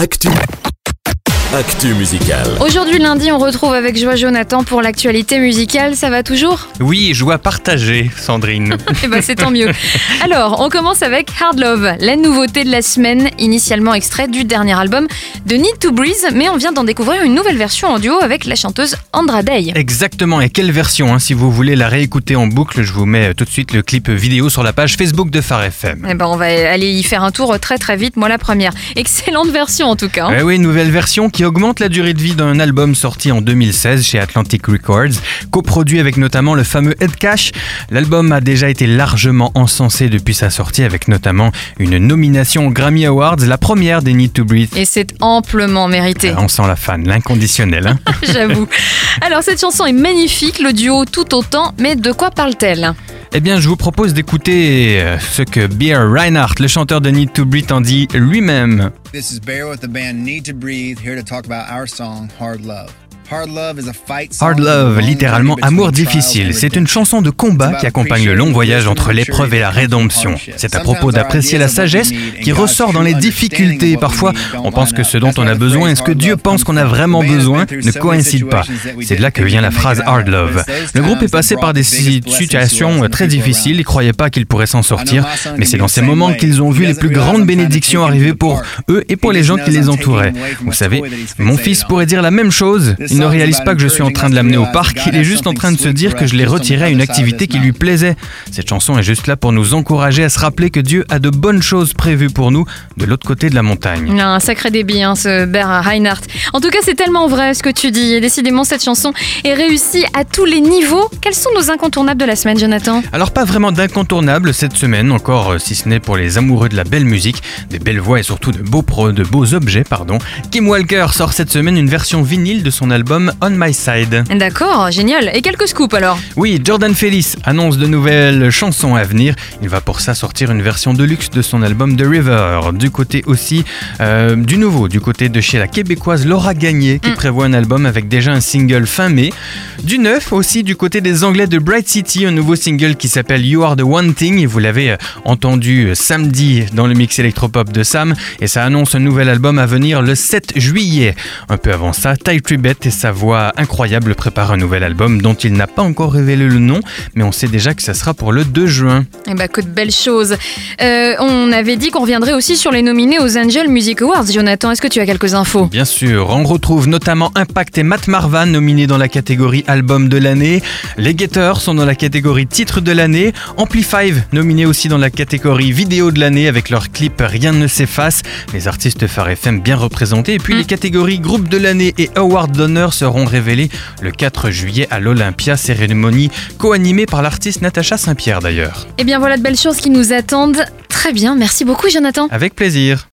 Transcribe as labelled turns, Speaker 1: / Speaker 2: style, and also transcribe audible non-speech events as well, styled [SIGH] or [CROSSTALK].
Speaker 1: Actu. Actu musicale.
Speaker 2: Aujourd'hui lundi, on retrouve avec joie Jonathan pour l'actualité musicale. Ça va toujours?
Speaker 3: Oui, joie partagée, Sandrine. [LAUGHS]
Speaker 2: Eh ben c'est tant mieux. Alors, on commence avec Hard Love, la nouveauté de la semaine, initialement extrait du dernier album de Need to Breeze, mais on vient d'en découvrir une nouvelle version en duo avec la chanteuse Andra Day.
Speaker 3: Exactement, et quelle version hein, Si vous voulez la réécouter en boucle, je vous mets tout de suite le clip vidéo sur la page Facebook de Phare FM.
Speaker 2: Eh ben, on va aller y faire un tour très très vite, moi la première. Excellente version en tout cas. hein.
Speaker 3: Eh oui, nouvelle version qui augmente la durée de vie d'un album sorti en 2016 chez Atlantic Records, coproduit avec notamment le fameux Ed Cash. L'album a déjà été largement encensé depuis sa sortie avec notamment une nomination aux Grammy Awards, la première des Need to Breathe.
Speaker 2: Et c'est amplement mérité.
Speaker 3: On sent la fan, l'inconditionnel. Hein [LAUGHS]
Speaker 2: J'avoue. Alors cette chanson est magnifique, le duo tout autant, mais de quoi parle-t-elle?
Speaker 3: Eh bien, je vous propose d'écouter euh, ce que Beer Reinhardt, le chanteur de Need to Breathe, en dit lui-même.
Speaker 4: This is Bear with the band Need to Breathe, here to talk about our song Hard Love. Hard Love
Speaker 3: littéralement amour difficile. C'est une chanson de combat qui accompagne le long voyage entre l'épreuve et la rédemption. C'est à propos d'apprécier la sagesse qui ressort dans les difficultés. Parfois, on pense que ce dont on a besoin et ce que Dieu pense qu'on a vraiment besoin ne coïncide pas. C'est de là que vient la phrase Hard Love. Le groupe est passé par des si- situations très difficiles, ils croyaient pas qu'ils pourraient s'en sortir, mais c'est dans ces moments qu'ils ont vu les plus grandes bénédictions arriver pour eux et pour les gens qui les entouraient. Vous savez, mon fils pourrait dire la même chose. Il ne réalise pas que je suis en train de l'amener au parc, il est juste en train de se dire que je l'ai retiré à une activité qui lui plaisait. Cette chanson est juste là pour nous encourager à se rappeler que Dieu a de bonnes choses prévues pour nous de l'autre côté de la montagne.
Speaker 2: Il a un sacré débit, hein, ce Bert Reinhardt. En tout cas, c'est tellement vrai ce que tu dis. Et décidément, cette chanson est réussie à tous les niveaux. Quels sont nos incontournables de la semaine, Jonathan?
Speaker 3: Alors pas vraiment d'incontournable cette semaine, encore euh, si ce n'est pour les amoureux de la belle musique, des belles voix et surtout de beaux pro, de beaux objets, pardon. Kim Walker sort cette semaine une version vinyle de son album On My Side.
Speaker 2: D'accord, génial. Et quelques scoops alors?
Speaker 3: Oui, Jordan Fellis annonce de nouvelles chansons à venir. Il va pour ça sortir une version de luxe de son album The River. Du côté aussi euh, du nouveau, du côté de chez la québécoise Laura Gagné qui prévoit un album avec déjà un single fin mai. Du neuf aussi du côté des Anglais de Bright City, un nouveau single qui s'appelle You Are the One Thing. Et vous l'avez euh, entendu euh, samedi dans le mix électropop de Sam. Et ça annonce un nouvel album à venir le 7 juillet. Un peu avant ça, Ty Tribbett et sa voix incroyable préparent un nouvel album dont il n'a pas encore révélé le nom, mais on sait déjà que ça sera pour le 2 juin.
Speaker 2: Eh bah, que de belles choses. Euh, on avait dit qu'on reviendrait aussi sur les nominés aux Angel Music Awards. Jonathan, est-ce que tu as quelques infos?
Speaker 3: Bien sûr, on retrouve notamment Impact et Matt Marvan nominés dans la catégorie album de l'année. Les Gators sont dans la catégorie titre de l'année. Ampli5 nominé aussi dans la catégorie vidéo de l'année avec leur clip Rien ne s'efface. Les artistes Phare FM bien représentés. Et puis les catégories groupe de l'année et award d'honneur seront révélés le 4 juillet à l'Olympia, cérémonie co-animée par l'artiste Natacha Saint-Pierre d'ailleurs.
Speaker 2: Eh bien, voilà de belles choses qui nous attendent. Très bien, merci beaucoup, Jonathan.
Speaker 3: Avec plaisir.